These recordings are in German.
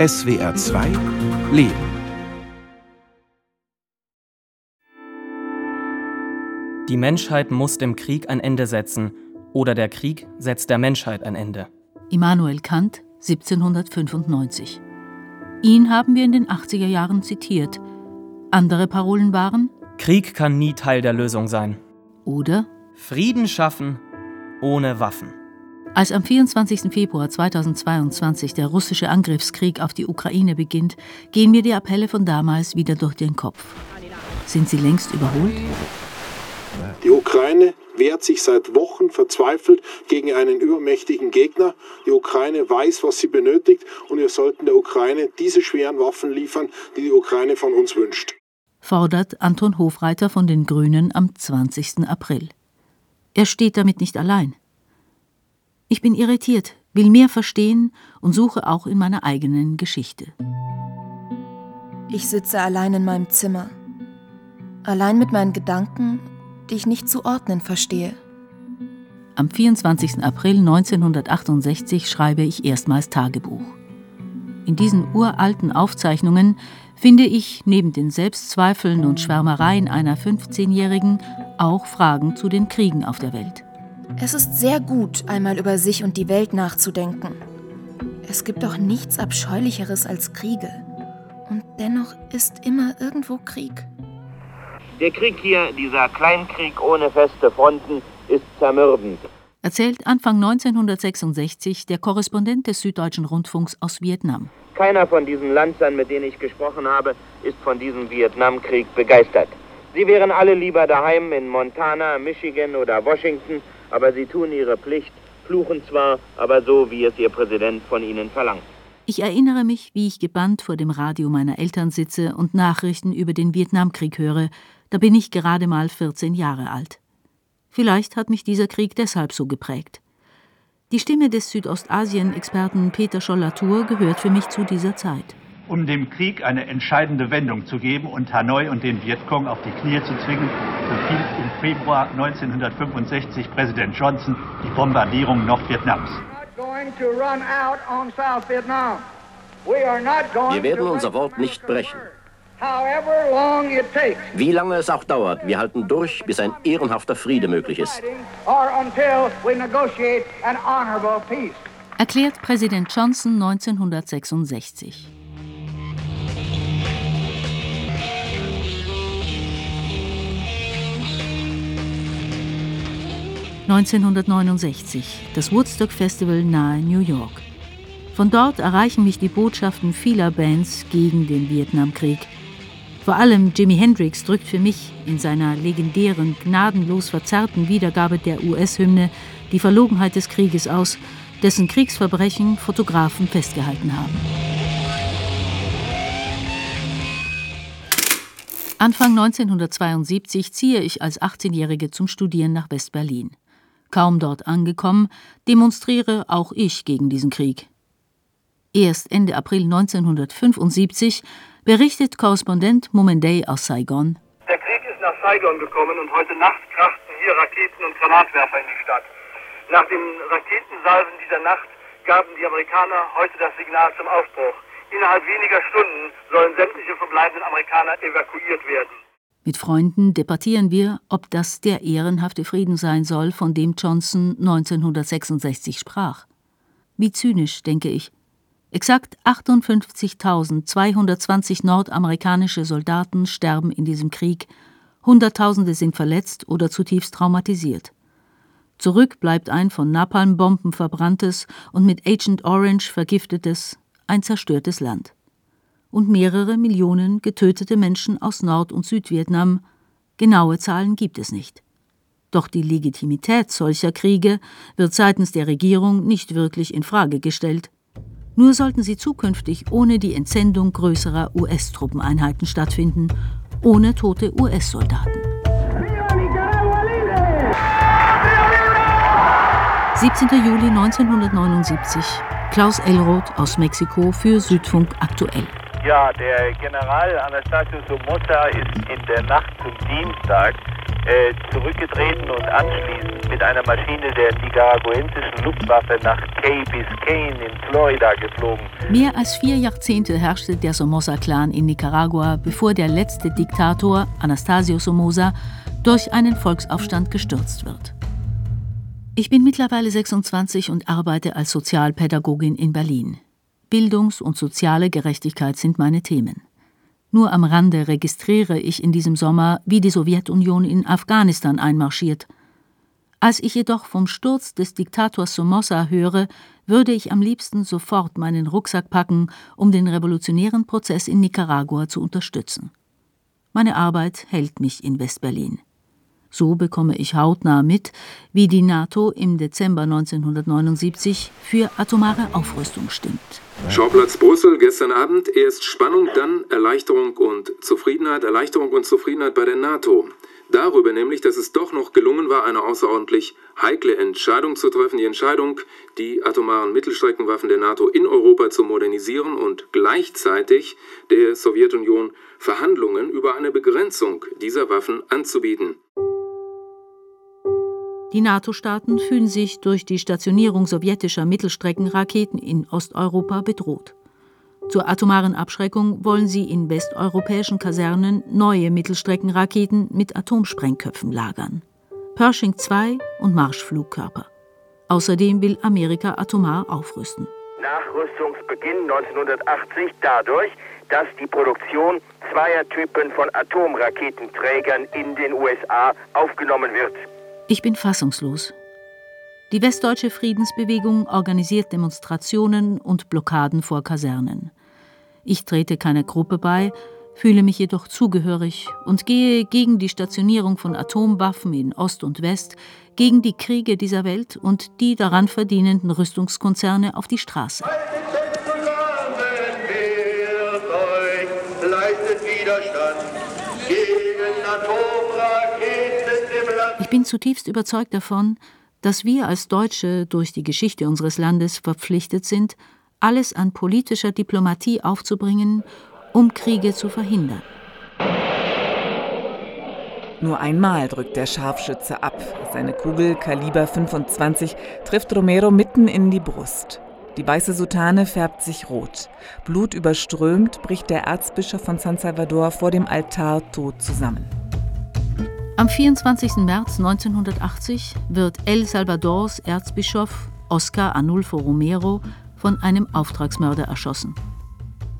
SWR 2 Leben. Die Menschheit muss dem Krieg ein Ende setzen, oder der Krieg setzt der Menschheit ein Ende. Immanuel Kant, 1795. Ihn haben wir in den 80er Jahren zitiert. Andere Parolen waren Krieg kann nie Teil der Lösung sein. oder Frieden schaffen ohne Waffen. Als am 24. Februar 2022 der russische Angriffskrieg auf die Ukraine beginnt, gehen mir die Appelle von damals wieder durch den Kopf. Sind sie längst überholt? Die Ukraine wehrt sich seit Wochen verzweifelt gegen einen übermächtigen Gegner. Die Ukraine weiß, was sie benötigt und wir sollten der Ukraine diese schweren Waffen liefern, die die Ukraine von uns wünscht. fordert Anton Hofreiter von den Grünen am 20. April. Er steht damit nicht allein. Ich bin irritiert, will mehr verstehen und suche auch in meiner eigenen Geschichte. Ich sitze allein in meinem Zimmer. Allein mit meinen Gedanken, die ich nicht zu ordnen verstehe. Am 24. April 1968 schreibe ich erstmals Tagebuch. In diesen uralten Aufzeichnungen finde ich neben den Selbstzweifeln und Schwärmereien einer 15-Jährigen auch Fragen zu den Kriegen auf der Welt. Es ist sehr gut, einmal über sich und die Welt nachzudenken. Es gibt doch nichts Abscheulicheres als Kriege. Und dennoch ist immer irgendwo Krieg. Der Krieg hier, dieser Kleinkrieg ohne feste Fronten, ist zermürbend. Erzählt Anfang 1966 der Korrespondent des Süddeutschen Rundfunks aus Vietnam. Keiner von diesen Lanzern, mit denen ich gesprochen habe, ist von diesem Vietnamkrieg begeistert. Sie wären alle lieber daheim in Montana, Michigan oder Washington, aber sie tun ihre Pflicht, fluchen zwar, aber so, wie es ihr Präsident von ihnen verlangt. Ich erinnere mich, wie ich gebannt vor dem Radio meiner Eltern sitze und Nachrichten über den Vietnamkrieg höre. Da bin ich gerade mal 14 Jahre alt. Vielleicht hat mich dieser Krieg deshalb so geprägt. Die Stimme des Südostasien-Experten Peter Scholl-Latour gehört für mich zu dieser Zeit. Um dem Krieg eine entscheidende Wendung zu geben und Hanoi und den Vietcong auf die Knie zu zwingen, befiehlt im Februar 1965 Präsident Johnson die Bombardierung Nordvietnams. Wir werden unser Wort nicht brechen. Wie lange es auch dauert, wir halten durch, bis ein ehrenhafter Friede möglich ist. Erklärt Präsident Johnson 1966. ...1969, das Woodstock Festival nahe New York. Von dort erreichen mich die Botschaften vieler Bands gegen den Vietnamkrieg. Vor allem Jimi Hendrix drückt für mich in seiner legendären, gnadenlos verzerrten Wiedergabe der US-Hymne die Verlogenheit des Krieges aus, dessen Kriegsverbrechen Fotografen festgehalten haben. Anfang 1972 ziehe ich als 18-Jährige zum Studieren nach West-Berlin. Kaum dort angekommen, demonstriere auch ich gegen diesen Krieg. Erst Ende April 1975 berichtet Korrespondent Momendey aus Saigon. Der Krieg ist nach Saigon gekommen und heute Nacht krachten hier Raketen und Granatwerfer in die Stadt. Nach den Raketensalven dieser Nacht gaben die Amerikaner heute das Signal zum Aufbruch. Innerhalb weniger Stunden sollen sämtliche verbleibenden Amerikaner evakuiert werden. Mit Freunden debattieren wir, ob das der ehrenhafte Frieden sein soll, von dem Johnson 1966 sprach. Wie zynisch, denke ich. Exakt 58.220 nordamerikanische Soldaten sterben in diesem Krieg, Hunderttausende sind verletzt oder zutiefst traumatisiert. Zurück bleibt ein von Napalmbomben verbranntes und mit Agent Orange vergiftetes, ein zerstörtes Land. Und mehrere Millionen getötete Menschen aus Nord- und Südvietnam. Genaue Zahlen gibt es nicht. Doch die Legitimität solcher Kriege wird seitens der Regierung nicht wirklich in Frage gestellt. Nur sollten sie zukünftig ohne die Entsendung größerer US-Truppeneinheiten stattfinden, ohne tote US-Soldaten. 17. Juli 1979. Klaus Elroth aus Mexiko für Südfunk aktuell. Ja, der General Anastasio Somoza ist in der Nacht zum Dienstag äh, zurückgetreten und anschließend mit einer Maschine der nicaraguensischen Luftwaffe nach Key Biscayne in Florida geflogen. Mehr als vier Jahrzehnte herrschte der Somoza-Clan in Nicaragua, bevor der letzte Diktator, Anastasio Somoza, durch einen Volksaufstand gestürzt wird. Ich bin mittlerweile 26 und arbeite als Sozialpädagogin in Berlin. Bildungs- und soziale Gerechtigkeit sind meine Themen. Nur am Rande registriere ich in diesem Sommer, wie die Sowjetunion in Afghanistan einmarschiert. Als ich jedoch vom Sturz des Diktators Somoza höre, würde ich am liebsten sofort meinen Rucksack packen, um den revolutionären Prozess in Nicaragua zu unterstützen. Meine Arbeit hält mich in Westberlin. So bekomme ich hautnah mit, wie die NATO im Dezember 1979 für atomare Aufrüstung stimmt. Schauplatz Brüssel gestern Abend. Erst Spannung, dann Erleichterung und Zufriedenheit. Erleichterung und Zufriedenheit bei der NATO. Darüber nämlich, dass es doch noch gelungen war, eine außerordentlich heikle Entscheidung zu treffen. Die Entscheidung, die atomaren Mittelstreckenwaffen der NATO in Europa zu modernisieren und gleichzeitig der Sowjetunion Verhandlungen über eine Begrenzung dieser Waffen anzubieten. Die NATO-Staaten fühlen sich durch die Stationierung sowjetischer Mittelstreckenraketen in Osteuropa bedroht. Zur atomaren Abschreckung wollen sie in westeuropäischen Kasernen neue Mittelstreckenraketen mit Atomsprengköpfen lagern. Pershing II und Marschflugkörper. Außerdem will Amerika atomar aufrüsten. Nachrüstungsbeginn 1980 dadurch, dass die Produktion zweier Typen von Atomraketenträgern in den USA aufgenommen wird. Ich bin fassungslos. Die westdeutsche Friedensbewegung organisiert Demonstrationen und Blockaden vor Kasernen. Ich trete keiner Gruppe bei, fühle mich jedoch zugehörig und gehe gegen die Stationierung von Atomwaffen in Ost und West, gegen die Kriege dieser Welt und die daran verdienenden Rüstungskonzerne auf die Straße. Bin zutiefst überzeugt davon, dass wir als Deutsche durch die Geschichte unseres Landes verpflichtet sind, alles an politischer Diplomatie aufzubringen, um Kriege zu verhindern. Nur einmal drückt der Scharfschütze ab. Seine Kugel Kaliber 25 trifft Romero mitten in die Brust. Die weiße Soutane färbt sich rot. Blut überströmt bricht der Erzbischof von San Salvador vor dem Altar tot zusammen. Am 24. März 1980 wird El Salvadors Erzbischof Oscar Anulfo Romero von einem Auftragsmörder erschossen.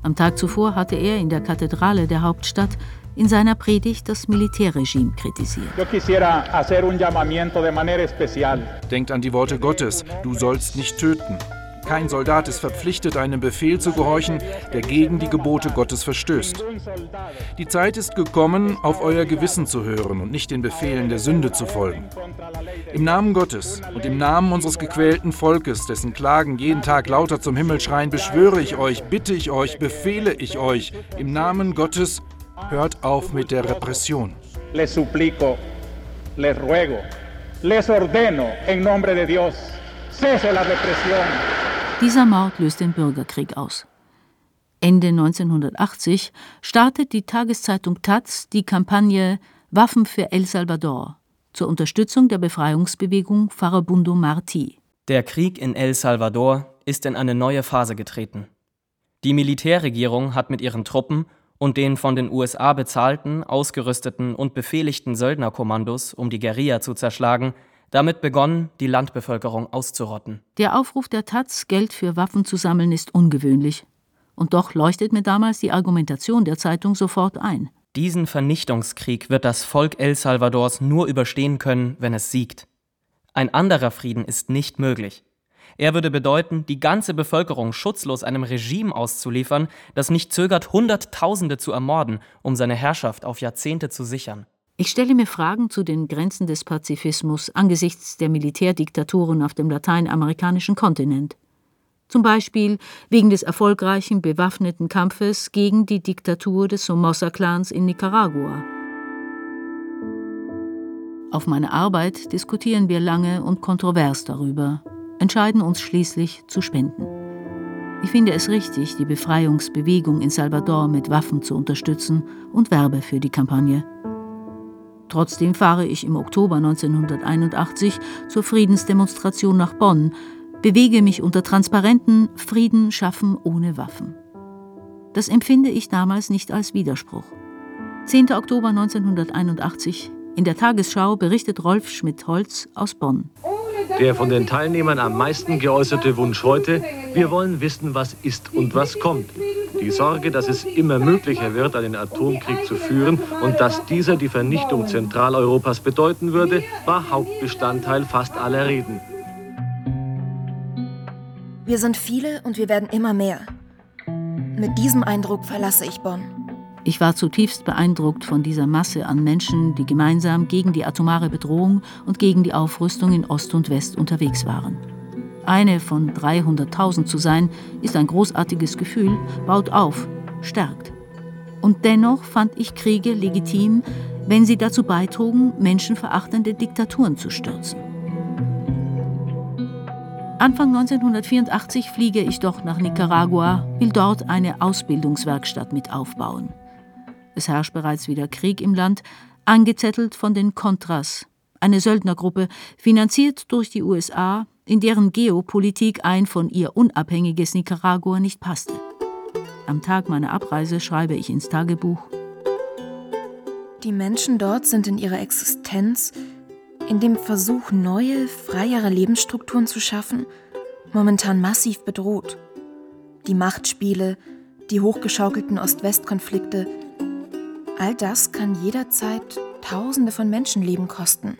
Am Tag zuvor hatte er in der Kathedrale der Hauptstadt in seiner Predigt das Militärregime kritisiert. Denkt an die Worte Gottes, du sollst nicht töten. Kein Soldat ist verpflichtet, einem Befehl zu gehorchen, der gegen die Gebote Gottes verstößt. Die Zeit ist gekommen, auf euer Gewissen zu hören und nicht den Befehlen der Sünde zu folgen. Im Namen Gottes und im Namen unseres gequälten Volkes, dessen Klagen jeden Tag lauter zum Himmel schreien, beschwöre ich euch, bitte ich euch, befehle ich euch, im Namen Gottes, hört auf mit der Repression. Les suplico, les ruego, les ordeno en nombre de Dios, cese la represión. Dieser Mord löst den Bürgerkrieg aus. Ende 1980 startet die Tageszeitung Taz die Kampagne Waffen für El Salvador zur Unterstützung der Befreiungsbewegung Farabundo Martí. Der Krieg in El Salvador ist in eine neue Phase getreten. Die Militärregierung hat mit ihren Truppen und den von den USA bezahlten, ausgerüsteten und befehligten Söldnerkommandos, um die Guerilla zu zerschlagen, damit begonnen, die Landbevölkerung auszurotten. Der Aufruf der Taz, Geld für Waffen zu sammeln, ist ungewöhnlich. Und doch leuchtet mir damals die Argumentation der Zeitung sofort ein. Diesen Vernichtungskrieg wird das Volk El Salvadors nur überstehen können, wenn es siegt. Ein anderer Frieden ist nicht möglich. Er würde bedeuten, die ganze Bevölkerung schutzlos einem Regime auszuliefern, das nicht zögert, Hunderttausende zu ermorden, um seine Herrschaft auf Jahrzehnte zu sichern. Ich stelle mir Fragen zu den Grenzen des Pazifismus angesichts der Militärdiktaturen auf dem lateinamerikanischen Kontinent. Zum Beispiel wegen des erfolgreichen bewaffneten Kampfes gegen die Diktatur des Somoza-Clans in Nicaragua. Auf meiner Arbeit diskutieren wir lange und kontrovers darüber, entscheiden uns schließlich zu spenden. Ich finde es richtig, die Befreiungsbewegung in Salvador mit Waffen zu unterstützen und werbe für die Kampagne. Trotzdem fahre ich im Oktober 1981 zur Friedensdemonstration nach Bonn, bewege mich unter Transparenten Frieden schaffen ohne Waffen. Das empfinde ich damals nicht als Widerspruch. 10. Oktober 1981 in der Tagesschau berichtet Rolf Schmidt-Holz aus Bonn. Der von den Teilnehmern am meisten geäußerte Wunsch heute, wir wollen wissen, was ist und was kommt. Die Sorge, dass es immer möglicher wird, einen Atomkrieg zu führen und dass dieser die Vernichtung Zentraleuropas bedeuten würde, war Hauptbestandteil fast aller Reden. Wir sind viele und wir werden immer mehr. Mit diesem Eindruck verlasse ich Bonn. Ich war zutiefst beeindruckt von dieser Masse an Menschen, die gemeinsam gegen die atomare Bedrohung und gegen die Aufrüstung in Ost und West unterwegs waren. Eine von 300.000 zu sein, ist ein großartiges Gefühl, baut auf, stärkt. Und dennoch fand ich Kriege legitim, wenn sie dazu beitrugen, menschenverachtende Diktaturen zu stürzen. Anfang 1984 fliege ich doch nach Nicaragua, will dort eine Ausbildungswerkstatt mit aufbauen. Es herrscht bereits wieder Krieg im Land, angezettelt von den Contras, eine Söldnergruppe, finanziert durch die USA, in deren Geopolitik ein von ihr unabhängiges Nicaragua nicht passte. Am Tag meiner Abreise schreibe ich ins Tagebuch. Die Menschen dort sind in ihrer Existenz, in dem Versuch, neue, freiere Lebensstrukturen zu schaffen, momentan massiv bedroht. Die Machtspiele, die hochgeschaukelten Ost-West-Konflikte, All das kann jederzeit Tausende von Menschenleben kosten.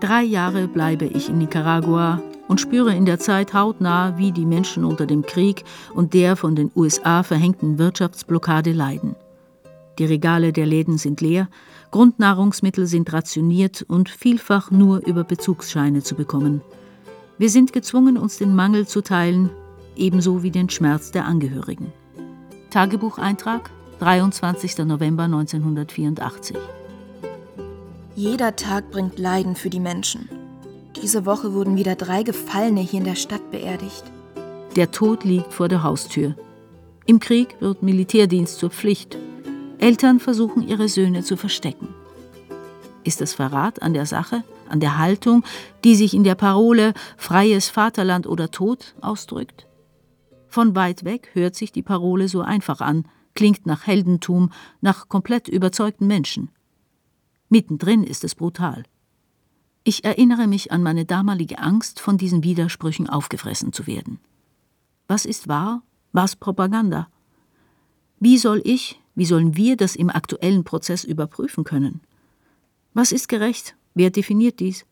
Drei Jahre bleibe ich in Nicaragua und spüre in der Zeit hautnah, wie die Menschen unter dem Krieg und der von den USA verhängten Wirtschaftsblockade leiden. Die Regale der Läden sind leer, Grundnahrungsmittel sind rationiert und vielfach nur über Bezugsscheine zu bekommen. Wir sind gezwungen, uns den Mangel zu teilen, ebenso wie den Schmerz der Angehörigen. Tagebucheintrag 23. November 1984. Jeder Tag bringt Leiden für die Menschen. Diese Woche wurden wieder drei Gefallene hier in der Stadt beerdigt. Der Tod liegt vor der Haustür. Im Krieg wird Militärdienst zur Pflicht. Eltern versuchen, ihre Söhne zu verstecken. Ist das Verrat an der Sache, an der Haltung, die sich in der Parole Freies Vaterland oder Tod ausdrückt? Von weit weg hört sich die Parole so einfach an – klingt nach Heldentum, nach komplett überzeugten Menschen. Mittendrin ist es brutal. Ich erinnere mich an meine damalige Angst, von diesen Widersprüchen aufgefressen zu werden. Was ist wahr, was Propaganda? Wie soll ich, wie sollen wir das im aktuellen Prozess überprüfen können? Was ist gerecht? Wer definiert dies?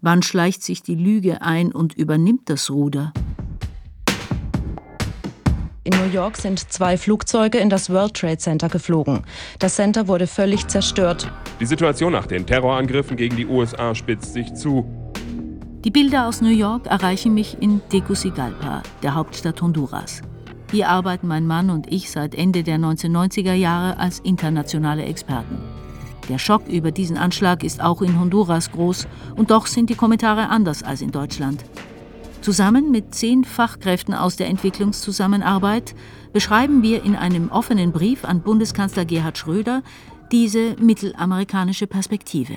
Wann schleicht sich die Lüge ein und übernimmt das Ruder? In New York sind zwei Flugzeuge in das World Trade Center geflogen. Das Center wurde völlig zerstört. Die Situation nach den Terrorangriffen gegen die USA spitzt sich zu. Die Bilder aus New York erreichen mich in Tegucigalpa, der Hauptstadt Honduras. Hier arbeiten mein Mann und ich seit Ende der 1990er Jahre als internationale Experten. Der Schock über diesen Anschlag ist auch in Honduras groß und doch sind die Kommentare anders als in Deutschland. Zusammen mit zehn Fachkräften aus der Entwicklungszusammenarbeit beschreiben wir in einem offenen Brief an Bundeskanzler Gerhard Schröder diese mittelamerikanische Perspektive.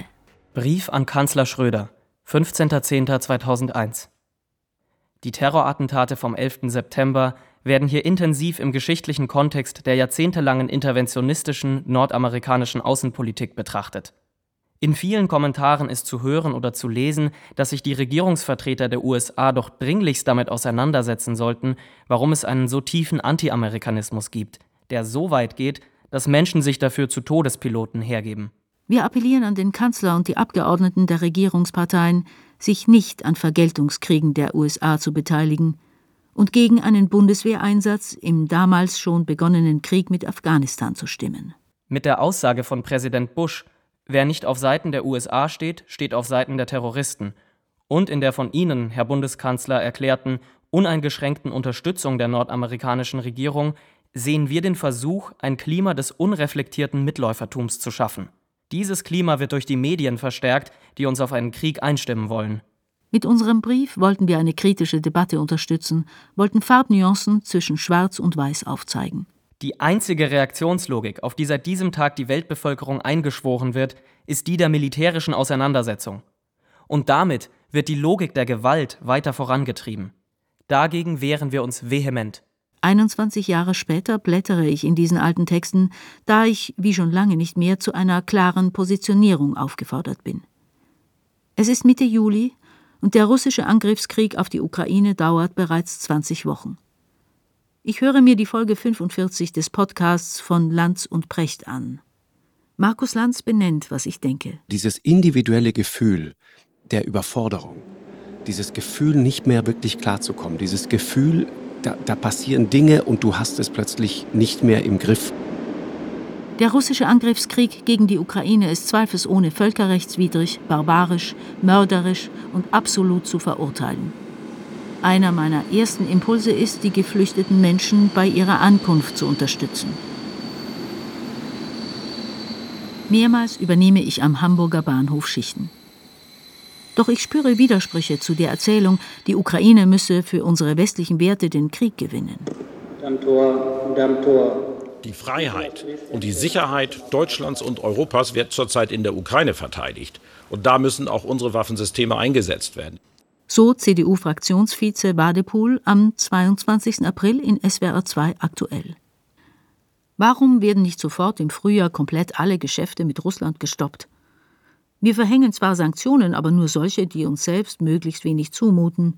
Brief an Kanzler Schröder, 15.10.2001. Die Terrorattentate vom 11. September werden hier intensiv im geschichtlichen Kontext der jahrzehntelangen interventionistischen nordamerikanischen Außenpolitik betrachtet. In vielen Kommentaren ist zu hören oder zu lesen, dass sich die Regierungsvertreter der USA doch dringlichst damit auseinandersetzen sollten, warum es einen so tiefen Anti-Amerikanismus gibt, der so weit geht, dass Menschen sich dafür zu Todespiloten hergeben. Wir appellieren an den Kanzler und die Abgeordneten der Regierungsparteien, sich nicht an Vergeltungskriegen der USA zu beteiligen und gegen einen Bundeswehreinsatz im damals schon begonnenen Krieg mit Afghanistan zu stimmen. Mit der Aussage von Präsident Bush, Wer nicht auf Seiten der USA steht, steht auf Seiten der Terroristen. Und in der von Ihnen, Herr Bundeskanzler, erklärten uneingeschränkten Unterstützung der nordamerikanischen Regierung sehen wir den Versuch, ein Klima des unreflektierten Mitläufertums zu schaffen. Dieses Klima wird durch die Medien verstärkt, die uns auf einen Krieg einstimmen wollen. Mit unserem Brief wollten wir eine kritische Debatte unterstützen, wollten Farbnuancen zwischen Schwarz und Weiß aufzeigen. Die einzige Reaktionslogik, auf die seit diesem Tag die Weltbevölkerung eingeschworen wird, ist die der militärischen Auseinandersetzung. Und damit wird die Logik der Gewalt weiter vorangetrieben. Dagegen wehren wir uns vehement. 21 Jahre später blättere ich in diesen alten Texten, da ich, wie schon lange nicht mehr, zu einer klaren Positionierung aufgefordert bin. Es ist Mitte Juli und der russische Angriffskrieg auf die Ukraine dauert bereits 20 Wochen. Ich höre mir die Folge 45 des Podcasts von Lanz und Precht an. Markus Lanz benennt, was ich denke. Dieses individuelle Gefühl der Überforderung, dieses Gefühl, nicht mehr wirklich klarzukommen, dieses Gefühl, da, da passieren Dinge und du hast es plötzlich nicht mehr im Griff. Der russische Angriffskrieg gegen die Ukraine ist zweifelsohne völkerrechtswidrig, barbarisch, mörderisch und absolut zu verurteilen. Einer meiner ersten Impulse ist, die geflüchteten Menschen bei ihrer Ankunft zu unterstützen. Mehrmals übernehme ich am Hamburger Bahnhof Schichten. Doch ich spüre Widersprüche zu der Erzählung, die Ukraine müsse für unsere westlichen Werte den Krieg gewinnen. Die Freiheit und die Sicherheit Deutschlands und Europas wird zurzeit in der Ukraine verteidigt. Und da müssen auch unsere Waffensysteme eingesetzt werden. So CDU-Fraktionsvize Wadepool am 22. April in SWR 2 aktuell. Warum werden nicht sofort im Frühjahr komplett alle Geschäfte mit Russland gestoppt? Wir verhängen zwar Sanktionen, aber nur solche, die uns selbst möglichst wenig zumuten.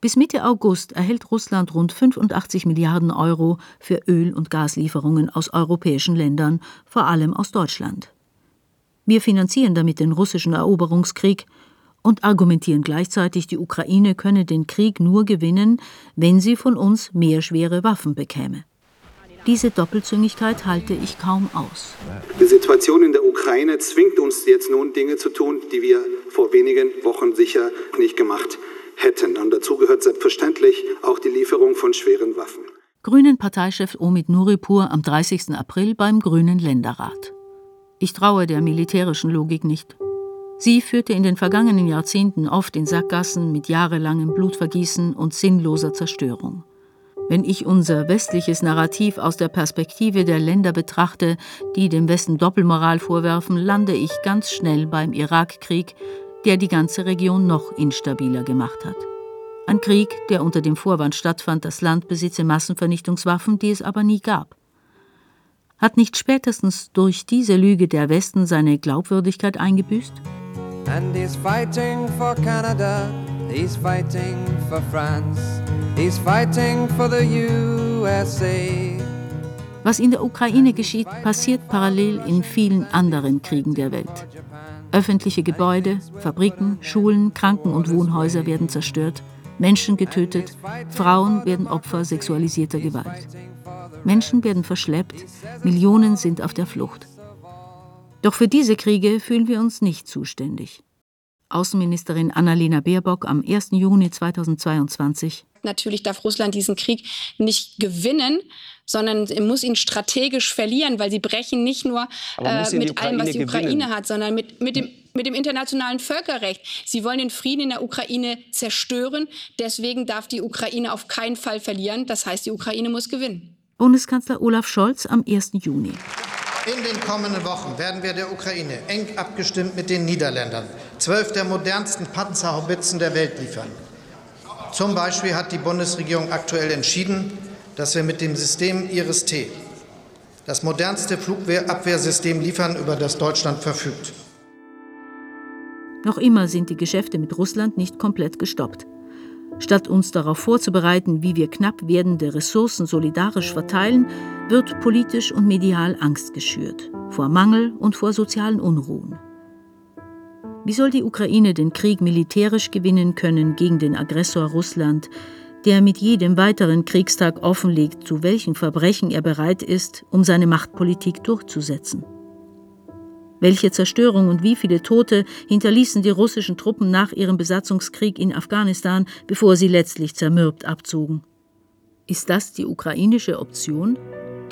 Bis Mitte August erhält Russland rund 85 Milliarden Euro für Öl- und Gaslieferungen aus europäischen Ländern, vor allem aus Deutschland. Wir finanzieren damit den russischen Eroberungskrieg und argumentieren gleichzeitig, die Ukraine könne den Krieg nur gewinnen, wenn sie von uns mehr schwere Waffen bekäme. Diese Doppelzüngigkeit halte ich kaum aus. Die Situation in der Ukraine zwingt uns jetzt nun Dinge zu tun, die wir vor wenigen Wochen sicher nicht gemacht hätten. Und dazu gehört selbstverständlich auch die Lieferung von schweren Waffen. Grünen Parteichef Omid Nuripur am 30. April beim Grünen Länderrat. Ich traue der militärischen Logik nicht. Sie führte in den vergangenen Jahrzehnten oft in Sackgassen mit jahrelangem Blutvergießen und sinnloser Zerstörung. Wenn ich unser westliches Narrativ aus der Perspektive der Länder betrachte, die dem Westen Doppelmoral vorwerfen, lande ich ganz schnell beim Irakkrieg, der die ganze Region noch instabiler gemacht hat. Ein Krieg, der unter dem Vorwand stattfand, das Land besitze Massenvernichtungswaffen, die es aber nie gab. Hat nicht spätestens durch diese Lüge der Westen seine Glaubwürdigkeit eingebüßt? And he's fighting for Canada, he's fighting for France. He's fighting for the USA. Was in der Ukraine geschieht, passiert parallel in vielen anderen Kriegen der Welt. Öffentliche Gebäude, Fabriken, Schulen, Kranken- und Wohnhäuser werden zerstört, Menschen getötet, Frauen werden Opfer sexualisierter Gewalt. Menschen werden verschleppt, Millionen sind auf der Flucht. Doch für diese Kriege fühlen wir uns nicht zuständig. Außenministerin Annalena Baerbock am 1. Juni 2022 Natürlich darf Russland diesen Krieg nicht gewinnen, sondern muss ihn strategisch verlieren, weil sie brechen nicht nur äh, mit allem, was die Ukraine gewinnen. hat, sondern mit, mit, dem, mit dem internationalen Völkerrecht. Sie wollen den Frieden in der Ukraine zerstören. Deswegen darf die Ukraine auf keinen Fall verlieren. Das heißt, die Ukraine muss gewinnen. Bundeskanzler Olaf Scholz am 1. Juni. In den kommenden Wochen werden wir der Ukraine eng abgestimmt mit den Niederländern zwölf der modernsten Panzerhaubitzen der Welt liefern. Zum Beispiel hat die Bundesregierung aktuell entschieden, dass wir mit dem System Iris-T das modernste Flugabwehrsystem liefern, über das Deutschland verfügt. Noch immer sind die Geschäfte mit Russland nicht komplett gestoppt. Statt uns darauf vorzubereiten, wie wir knapp werdende Ressourcen solidarisch verteilen, wird politisch und medial Angst geschürt vor Mangel und vor sozialen Unruhen. Wie soll die Ukraine den Krieg militärisch gewinnen können gegen den Aggressor Russland, der mit jedem weiteren Kriegstag offenlegt, zu welchen Verbrechen er bereit ist, um seine Machtpolitik durchzusetzen? Welche Zerstörung und wie viele Tote hinterließen die russischen Truppen nach ihrem Besatzungskrieg in Afghanistan, bevor sie letztlich zermürbt abzogen? Ist das die ukrainische Option,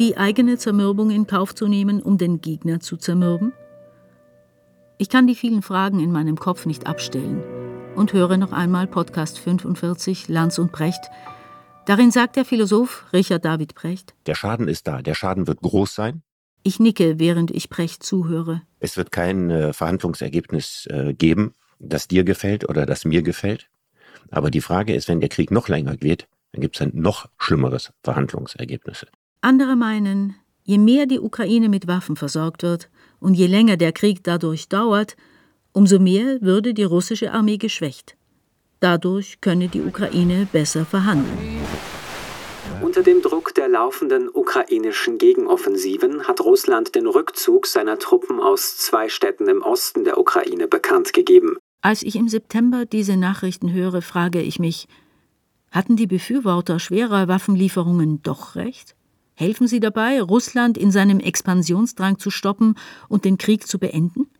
die eigene Zermürbung in Kauf zu nehmen, um den Gegner zu zermürben? Ich kann die vielen Fragen in meinem Kopf nicht abstellen und höre noch einmal Podcast 45 Lanz und Brecht, Darin sagt der Philosoph Richard David Precht: Der Schaden ist da, der Schaden wird groß sein. Ich nicke, während ich Precht zuhöre. Es wird kein äh, Verhandlungsergebnis äh, geben, das dir gefällt oder das mir gefällt. Aber die Frage ist, wenn der Krieg noch länger geht, dann gibt es ein noch schlimmeres Verhandlungsergebnis. Andere meinen, je mehr die Ukraine mit Waffen versorgt wird und je länger der Krieg dadurch dauert, umso mehr würde die russische Armee geschwächt. Dadurch könne die Ukraine besser verhandeln. Unter dem Druck der laufenden ukrainischen Gegenoffensiven hat Russland den Rückzug seiner Truppen aus zwei Städten im Osten der Ukraine bekannt gegeben. Als ich im September diese Nachrichten höre, frage ich mich, hatten die Befürworter schwerer Waffenlieferungen doch recht? Helfen sie dabei, Russland in seinem Expansionsdrang zu stoppen und den Krieg zu beenden?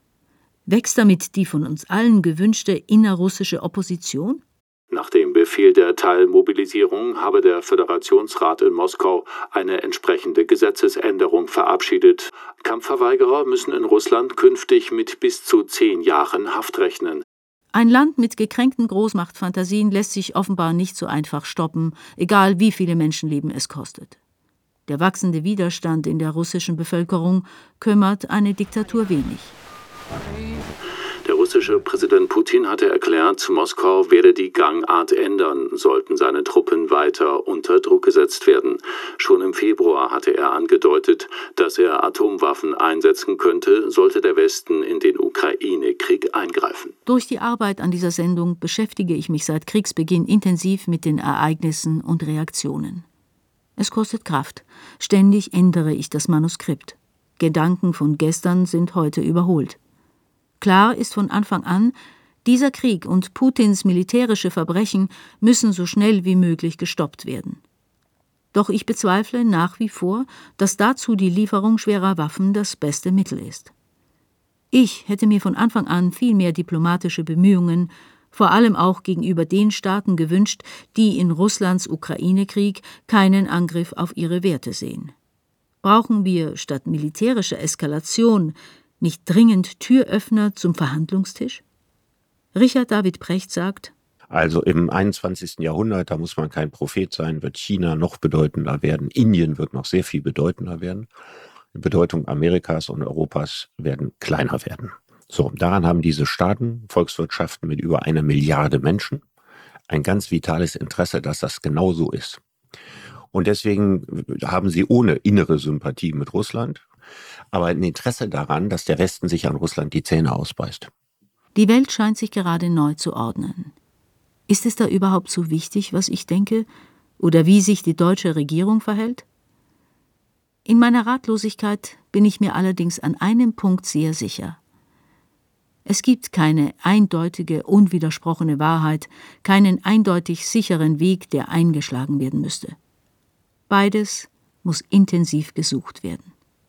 Wächst damit die von uns allen gewünschte innerrussische Opposition? Nach dem Befehl der Teilmobilisierung habe der Föderationsrat in Moskau eine entsprechende Gesetzesänderung verabschiedet. Kampfverweigerer müssen in Russland künftig mit bis zu zehn Jahren Haft rechnen. Ein Land mit gekränkten Großmachtfantasien lässt sich offenbar nicht so einfach stoppen, egal wie viele Menschenleben es kostet. Der wachsende Widerstand in der russischen Bevölkerung kümmert eine Diktatur wenig. Der russische Präsident Putin hatte erklärt, Moskau werde die Gangart ändern, sollten seine Truppen weiter unter Druck gesetzt werden. Schon im Februar hatte er angedeutet, dass er Atomwaffen einsetzen könnte, sollte der Westen in den Ukraine-Krieg eingreifen. Durch die Arbeit an dieser Sendung beschäftige ich mich seit Kriegsbeginn intensiv mit den Ereignissen und Reaktionen. Es kostet Kraft. Ständig ändere ich das Manuskript. Gedanken von gestern sind heute überholt. Klar ist von Anfang an, dieser Krieg und Putins militärische Verbrechen müssen so schnell wie möglich gestoppt werden. Doch ich bezweifle nach wie vor, dass dazu die Lieferung schwerer Waffen das beste Mittel ist. Ich hätte mir von Anfang an viel mehr diplomatische Bemühungen, vor allem auch gegenüber den Staaten gewünscht, die in Russlands Ukraine-Krieg keinen Angriff auf ihre Werte sehen. Brauchen wir statt militärischer Eskalation nicht dringend Türöffner zum Verhandlungstisch? Richard David Precht sagt, also im 21. Jahrhundert, da muss man kein Prophet sein, wird China noch bedeutender werden, Indien wird noch sehr viel bedeutender werden. Die Bedeutung Amerikas und Europas werden kleiner werden. So, daran haben diese Staaten, Volkswirtschaften mit über einer Milliarde Menschen, ein ganz vitales Interesse, dass das genau so ist. Und deswegen haben sie ohne innere Sympathie mit Russland aber ein Interesse daran, dass der Westen sich an Russland die Zähne ausbeißt. Die Welt scheint sich gerade neu zu ordnen. Ist es da überhaupt so wichtig, was ich denke oder wie sich die deutsche Regierung verhält? In meiner Ratlosigkeit bin ich mir allerdings an einem Punkt sehr sicher. Es gibt keine eindeutige, unwidersprochene Wahrheit, keinen eindeutig sicheren Weg, der eingeschlagen werden müsste. Beides muss intensiv gesucht werden.